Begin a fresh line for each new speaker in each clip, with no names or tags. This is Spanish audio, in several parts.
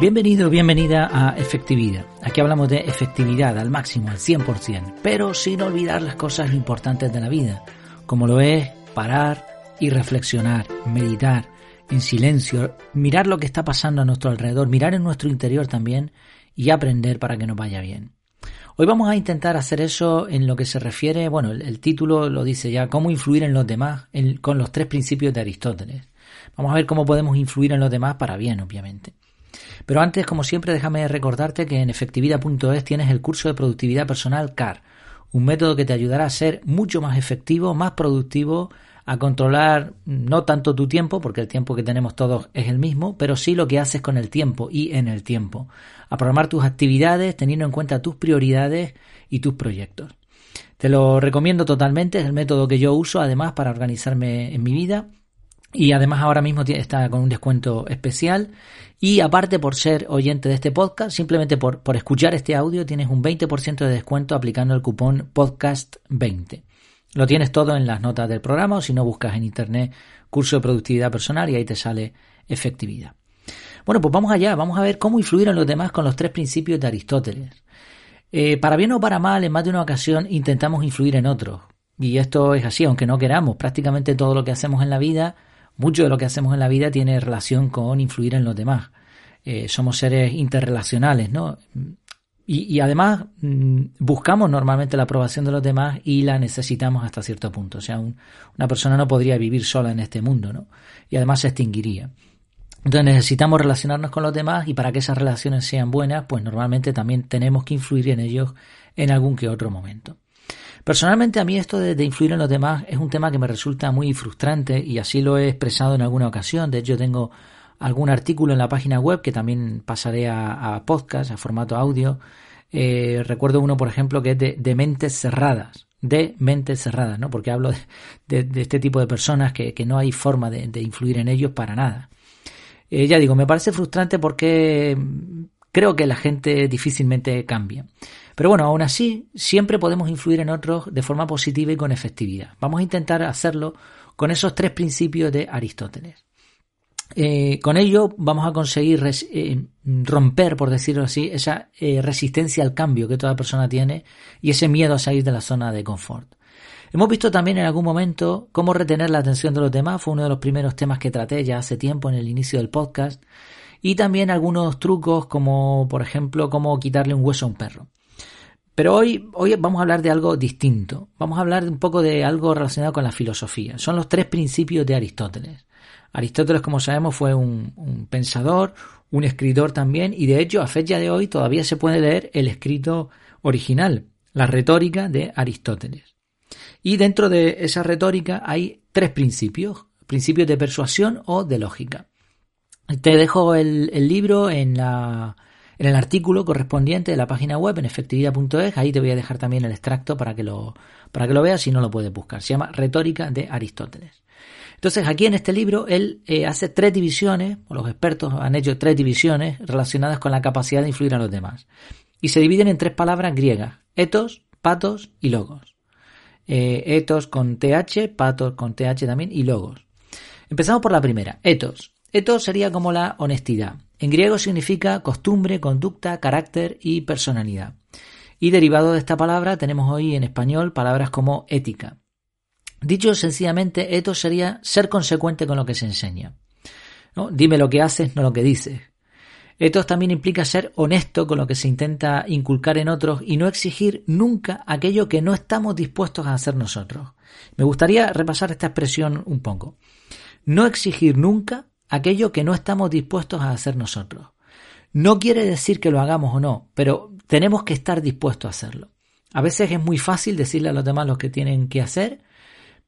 Bienvenido, bienvenida a Efectividad. Aquí hablamos de efectividad al máximo, al 100%, pero sin olvidar las cosas importantes de la vida, como lo es parar y reflexionar, meditar en silencio, mirar lo que está pasando a nuestro alrededor, mirar en nuestro interior también y aprender para que nos vaya bien. Hoy vamos a intentar hacer eso en lo que se refiere, bueno, el, título lo dice ya, cómo influir en los demás con los tres principios de Aristóteles. Vamos a ver cómo podemos influir en los demás para bien, obviamente. Pero antes, como siempre, déjame recordarte que en efectividad.es tienes el curso de productividad personal CAR, un método que te ayudará a ser mucho más efectivo, más productivo, a controlar no tanto tu tiempo, porque el tiempo que tenemos todos es el mismo, pero sí lo que haces con el tiempo y en el tiempo, a programar tus actividades teniendo en cuenta tus prioridades y tus proyectos. Te lo recomiendo totalmente, es el método que yo uso además para organizarme en mi vida y además ahora mismo está con un descuento especial. Y aparte por ser oyente de este podcast, simplemente por, por escuchar este audio tienes un 20% de descuento aplicando el cupón podcast20. Lo tienes todo en las notas del programa o si no buscas en internet curso de productividad personal y ahí te sale efectividad. Bueno, pues vamos allá, vamos a ver cómo influir en los demás con los tres principios de Aristóteles. Eh, para bien o para mal, en más de una ocasión intentamos influir en otros. Y esto es así, aunque no queramos. Prácticamente todo lo que hacemos en la vida mucho de lo que hacemos en la vida tiene relación con influir en los demás. Eh, somos seres interrelacionales, ¿no? Y, además mm, buscamos normalmente la aprobación de los demás y la necesitamos hasta cierto punto. O sea, una persona no podría vivir sola en este mundo, ¿no? Y además se extinguiría. Entonces necesitamos relacionarnos con los demás y para que esas relaciones sean buenas, pues normalmente también tenemos que influir en ellos en algún que otro momento. Personalmente a mí esto de, influir en los demás es un tema que me resulta muy frustrante y así lo he expresado en alguna ocasión. De hecho tengo algún artículo en la página web que también pasaré a, podcast, a formato audio. Eh, recuerdo uno, por ejemplo, que es de, mentes cerradas, de mentes cerradas, ¿no? Porque hablo de, este tipo de personas que, no hay forma de, influir en ellos para nada. Eh, ya digo, me parece frustrante porque creo que la gente difícilmente cambia. Pero bueno, aún así, siempre podemos influir en otros de forma positiva y con efectividad. Vamos a intentar hacerlo con esos tres principios de Aristóteles. Eh, con ello vamos a conseguir eh, romper, por decirlo así, esa eh, resistencia al cambio que toda persona tiene y ese miedo a salir de la zona de confort. Hemos visto también en algún momento cómo retener la atención de los demás, fue uno de los primeros temas que traté ya hace tiempo en el inicio del podcast, y también algunos trucos como, por ejemplo, cómo quitarle un hueso a un perro. Pero hoy, hoy vamos a hablar de algo distinto. Vamos a hablar un poco de algo relacionado con la filosofía. Son los tres principios de Aristóteles. Aristóteles, como sabemos, fue un, pensador, un escritor también, y de hecho, a fecha de hoy todavía se puede leer el escrito original, la retórica de Aristóteles. Y dentro de esa retórica hay tres principios, principios de persuasión o de lógica. Te dejo el libro en la, en el artículo correspondiente de la página web en efectividad.es, ahí te voy a dejar también el extracto para que lo, para que lo veas si no lo puedes buscar. Se llama Retórica de Aristóteles. Entonces, aquí en este libro, él eh, hace tres divisiones, o los expertos han hecho tres divisiones relacionadas con la capacidad de influir a los demás. Y se dividen en tres palabras griegas, etos, patos y logos. Eh, etos con th, patos con th también y logos. Empezamos por la primera, etos. Etos sería como la honestidad. En griego significa costumbre, conducta, carácter y personalidad. Y derivado de esta palabra tenemos hoy en español palabras como ética. Dicho sencillamente, esto sería ser consecuente con lo que se enseña. Dime lo que haces, no lo que dices. Esto también implica ser honesto con lo que se intenta inculcar en otros y no exigir nunca aquello que no estamos dispuestos a hacer nosotros. Me gustaría repasar esta expresión un poco. No exigir nunca aquello que no estamos dispuestos a hacer nosotros. No quiere decir que lo hagamos o no, pero tenemos que estar dispuestos a hacerlo. A veces es muy fácil decirle a los demás lo que tienen que hacer,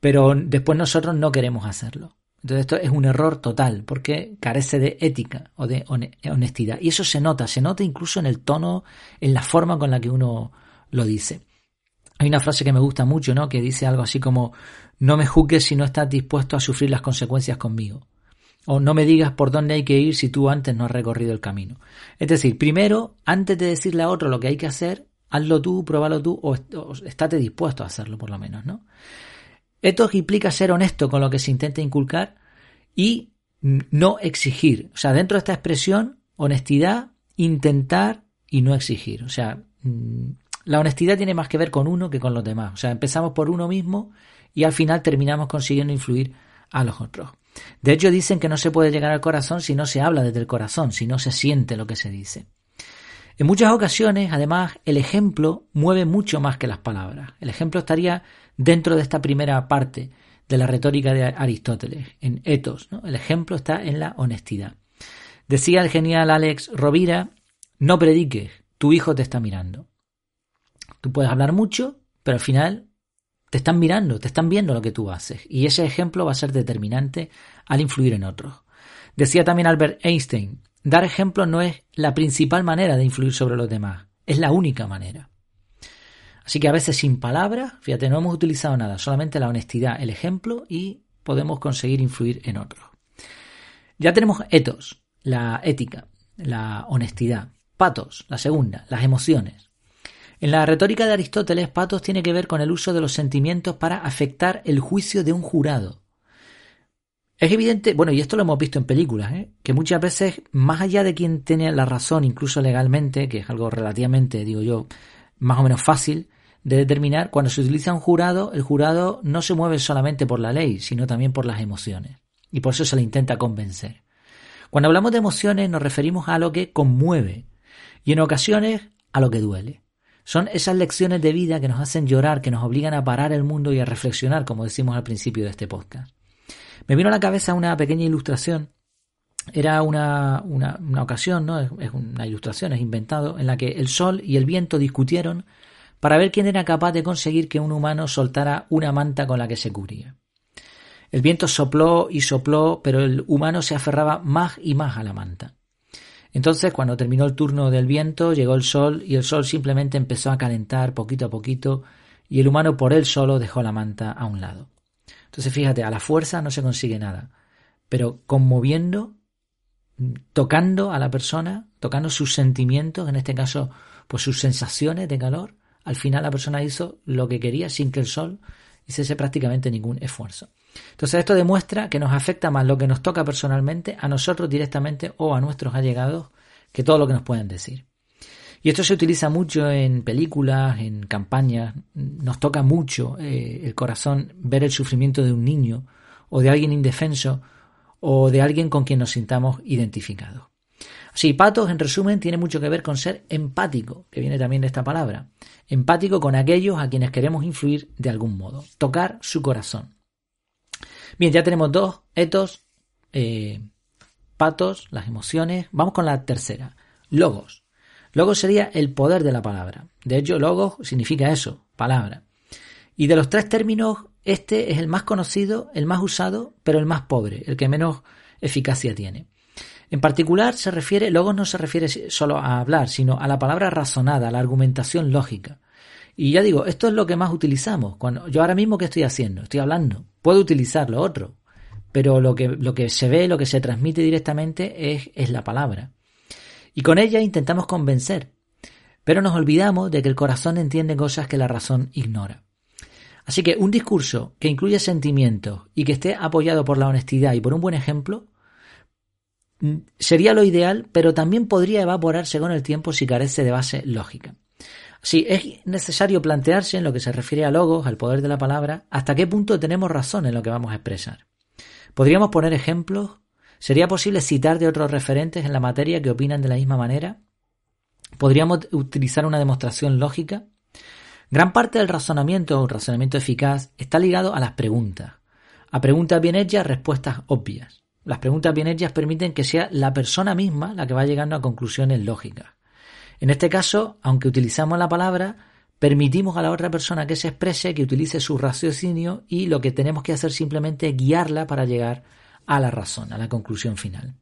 pero después nosotros no queremos hacerlo. Entonces esto es un error total porque carece de ética o de honestidad. Y eso se nota, se nota incluso en el tono, en la forma con la que uno lo dice. Hay una frase que me gusta mucho, ¿no? Que dice algo así como, no me juzgues si no estás dispuesto a sufrir las consecuencias conmigo. O no me digas por dónde hay que ir si tú antes no has recorrido el camino. Es decir, primero, antes de decirle a otro lo que hay que hacer, hazlo tú, pruébalo tú o, estate dispuesto a hacerlo por lo menos, ¿no? Esto implica ser honesto con lo que se intenta inculcar y no exigir. O sea, dentro de esta expresión honestidad, intentar y no exigir. O sea, la honestidad tiene más que ver con uno que con los demás. O sea, empezamos por uno mismo y al final terminamos consiguiendo influir a los otros. De hecho, dicen que no se puede llegar al corazón si no se habla desde el corazón, si no se siente lo que se dice. En muchas ocasiones, además, el ejemplo mueve mucho más que las palabras. El ejemplo estaría dentro de esta primera parte de la retórica de Aristóteles, en etos. El ejemplo está en la honestidad. Decía el genial Alex Rovira, no prediques, tu hijo te está mirando. Tú puedes hablar mucho, pero al final te están mirando, te están viendo lo que tú haces. Y ese ejemplo va a ser determinante al influir en otros. Decía también Albert Einstein, dar ejemplo no es la principal manera de influir sobre los demás, es la única manera. Así que a veces sin palabras, fíjate, no hemos utilizado nada, solamente la honestidad, el ejemplo y podemos conseguir influir en otros. Ya tenemos etos, la ética, la honestidad. Patos, la segunda, las emociones. En la retórica de Aristóteles, patos tiene que ver con el uso de los sentimientos para afectar el juicio de un jurado. Es evidente, bueno, y esto lo hemos visto en películas, ¿eh? que muchas veces, más allá de quien tiene la razón, incluso legalmente, que es algo relativamente, digo yo, más o menos fácil de determinar, cuando se utiliza un jurado, el jurado no se mueve solamente por la ley, sino también por las emociones. Y por eso se le intenta convencer. Cuando hablamos de emociones nos referimos a lo que conmueve y en ocasiones a lo que duele. Son esas lecciones de vida que nos hacen llorar, que nos obligan a parar el mundo y a reflexionar, como decimos al principio de este podcast. Me vino a la cabeza una pequeña ilustración. Era una, una, ocasión, ¿no? Es, una ilustración, es inventado, en la que el sol y el viento discutieron para ver quién era capaz de conseguir que un humano soltara una manta con la que se cubría. El viento sopló y sopló, pero el humano se aferraba más y más a la manta. Entonces, cuando terminó el turno del viento, llegó el sol y el sol simplemente empezó a calentar poquito a poquito y el humano por él solo dejó la manta a un lado. Entonces, fíjate, a la fuerza no se consigue nada, pero conmoviendo, tocando a la persona, tocando sus sentimientos, en este caso, pues sus sensaciones de calor, al final la persona hizo lo que quería sin que el sol hiciese prácticamente ningún esfuerzo. Entonces esto demuestra que nos afecta más lo que nos toca personalmente a nosotros directamente o a nuestros allegados que todo lo que nos pueden decir. Y esto se utiliza mucho en películas, en campañas. Nos toca mucho eh, el corazón ver el sufrimiento de un niño o de alguien indefenso o de alguien con quien nos sintamos identificados. Así, patos, en resumen, tiene mucho que ver con ser empático, que viene también de esta palabra. Empático con aquellos a quienes queremos influir de algún modo. Tocar su corazón. Bien, ya tenemos dos, etos, eh, patos, las emociones. Vamos con la tercera, logos. Logos sería el poder de la palabra. De hecho, logos significa eso, palabra. Y de los tres términos, este es el más conocido, el más usado, pero el más pobre, el que menos eficacia tiene. En particular, se refiere, logos no se refiere solo a hablar, sino a la palabra razonada, a la argumentación lógica. Y ya digo, esto es lo que más utilizamos. Cuando, yo ahora mismo, ¿qué estoy haciendo? Estoy hablando. Puedo utilizar lo otro. Pero lo que, lo que se ve, lo que se transmite directamente es, es la palabra. Y con ella intentamos convencer. Pero nos olvidamos de que el corazón entiende cosas que la razón ignora. Así que un discurso que incluya sentimientos y que esté apoyado por la honestidad y por un buen ejemplo sería lo ideal, pero también podría evaporarse con el tiempo si carece de base lógica. Sí, es necesario plantearse en lo que se refiere a logos, al poder de la palabra, hasta qué punto tenemos razón en lo que vamos a expresar. ¿Podríamos poner ejemplos? ¿Sería posible citar de otros referentes en la materia que opinan de la misma manera? ¿Podríamos utilizar una demostración lógica? Gran parte del razonamiento, un razonamiento eficaz, está ligado a las preguntas. A preguntas bien hechas, respuestas obvias. Las preguntas bien hechas permiten que sea la persona misma la que va llegando a conclusiones lógicas. En este caso, aunque utilizamos la palabra, permitimos a la otra persona que se exprese, que utilice su raciocinio y lo que tenemos que hacer simplemente es guiarla para llegar a la razón, a la conclusión final.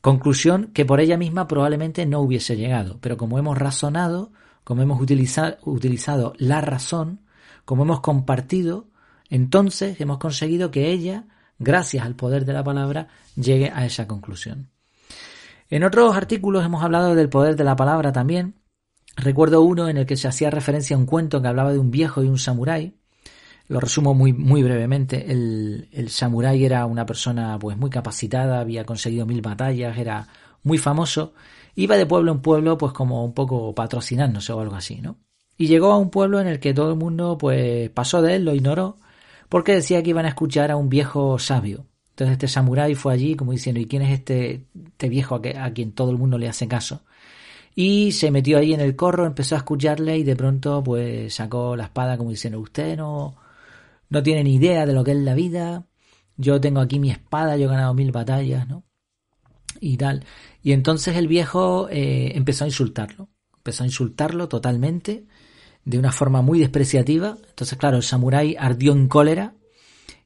Conclusión que por ella misma probablemente no hubiese llegado, pero como hemos razonado, como hemos utilizado, utilizado la razón, como hemos compartido, entonces hemos conseguido que ella, gracias al poder de la palabra, llegue a esa conclusión. En otros artículos hemos hablado del poder de la palabra también. Recuerdo uno en el que se hacía referencia a un cuento que hablaba de un viejo y un samurái. Lo resumo muy, muy brevemente. El, el samurái era una persona pues muy capacitada, había conseguido mil batallas, era muy famoso, iba de pueblo en pueblo pues como un poco patrocinándose o algo así, ¿no? Y llegó a un pueblo en el que todo el mundo pues pasó de él, lo ignoró, porque decía que iban a escuchar a un viejo sabio. Entonces este samurái fue allí como diciendo, ¿y quién es este, este viejo a, quien todo el mundo le hace caso? Y se metió ahí en el corro, empezó a escucharle y de pronto pues sacó la espada como diciendo, usted no, no tiene ni idea de lo que es la vida, yo tengo aquí mi espada, yo he ganado mil batallas, ¿no? Y tal. Y entonces el viejo eh, empezó a insultarlo, empezó a insultarlo totalmente, de una forma muy despreciativa. Entonces, claro, el samurái ardió en cólera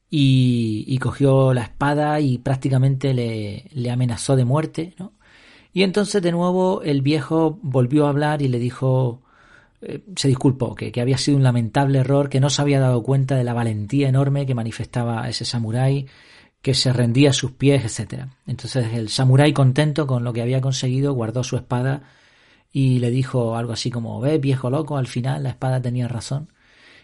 y, cogió la espada y prácticamente le, amenazó de muerte, ¿no? Y entonces de nuevo el viejo volvió a hablar y le dijo, eh, se disculpó, que, que, había sido un lamentable error, que no se había dado cuenta de la valentía enorme que manifestaba ese samurái, que se rendía a sus pies, etc. Entonces el samurái contento con lo que había conseguido guardó su espada y le dijo algo así como, ve viejo loco, al final la espada tenía razón.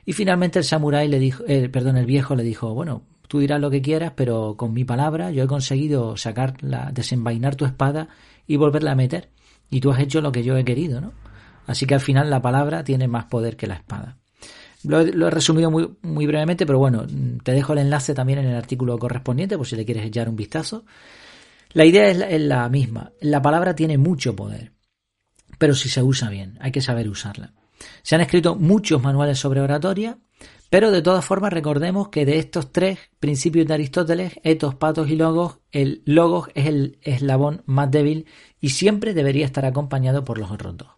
Y finalmente el samurái le dijo, eh, perdón, el viejo le dijo, bueno, tú dirás lo que quieras, pero con mi palabra yo he conseguido sacar la, desenvainar tu espada y volverla a meter. Y tú has hecho lo que yo he querido, ¿no? Así que al final la palabra tiene más poder que la espada. Lo, he resumido muy, muy brevemente, pero bueno, te dejo el enlace también en el artículo correspondiente por si le quieres echar un vistazo. La idea es la misma. La palabra tiene mucho poder, pero si se usa bien, hay que saber usarla. Se han escrito muchos manuales sobre oratoria pero de todas formas recordemos que de estos tres principios de Aristóteles, etos, patos y logos, el logos es el eslabón más débil y siempre debería estar acompañado por los otros dos.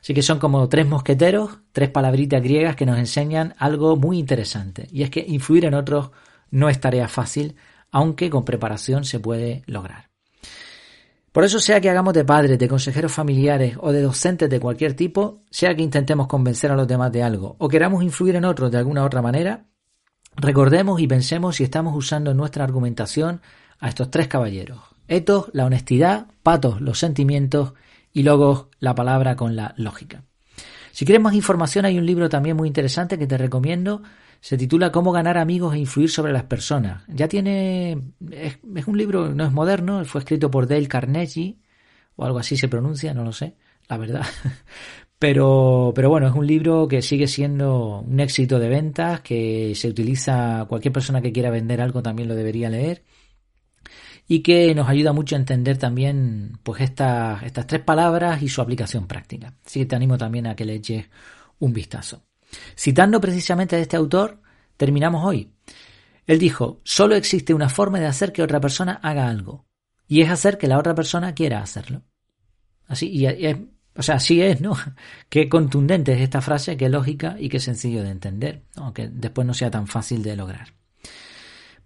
Así que son como tres mosqueteros, tres palabritas griegas que nos enseñan algo muy interesante. Y es que influir en otros no es tarea fácil, aunque con preparación se puede lograr. Por eso sea que hagamos de padres, de consejeros familiares o de docentes de cualquier tipo, sea que intentemos convencer a los demás de algo o queramos influir en otros de alguna otra manera, recordemos y pensemos si estamos usando en nuestra argumentación a estos tres caballeros. Etos, la honestidad, patos, los sentimientos y logos, la palabra con la lógica. Si quieres más información hay un libro también muy interesante que te recomiendo se titula Cómo ganar amigos e influir sobre las personas. Ya tiene. Es, un libro, no es moderno, fue escrito por Dale Carnegie, o algo así se pronuncia, no lo sé, la verdad. Pero, pero bueno, es un libro que sigue siendo un éxito de ventas, que se utiliza, cualquier persona que quiera vender algo también lo debería leer y que nos ayuda mucho a entender también pues estas, estas tres palabras y su aplicación práctica. Así que te animo también a que le eches un vistazo. Citando precisamente a este autor, terminamos hoy. Él dijo, solo existe una forma de hacer que otra persona haga algo, y es hacer que la otra persona quiera hacerlo. Así, y es, o sea, así es, ¿no? Qué contundente es esta frase, qué lógica y qué sencillo de entender, aunque después no sea tan fácil de lograr.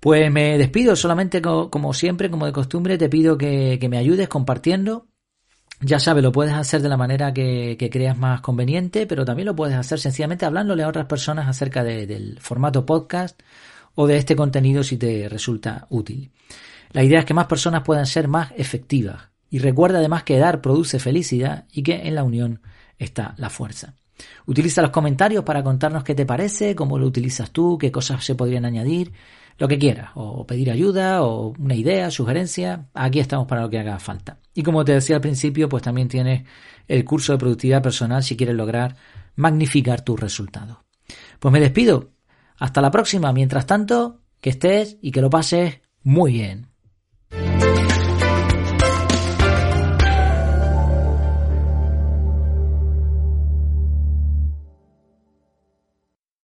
Pues me despido, solamente como, siempre, como de costumbre, te pido que, me ayudes compartiendo ya sabes, lo puedes hacer de la manera que, creas más conveniente, pero también lo puedes hacer sencillamente hablándole a otras personas acerca del formato podcast o de este contenido si te resulta útil. La idea es que más personas puedan ser más efectivas. Y recuerda además que dar produce felicidad y que en la unión está la fuerza. Utiliza los comentarios para contarnos qué te parece, cómo lo utilizas tú, qué cosas se podrían añadir lo que quieras, o pedir ayuda, o una idea, sugerencia, aquí estamos para lo que haga falta. Y como te decía al principio, pues también tienes el curso de productividad personal si quieres lograr magnificar tus resultados. Pues me despido. Hasta la próxima. Mientras tanto, que estés y que lo pases muy bien.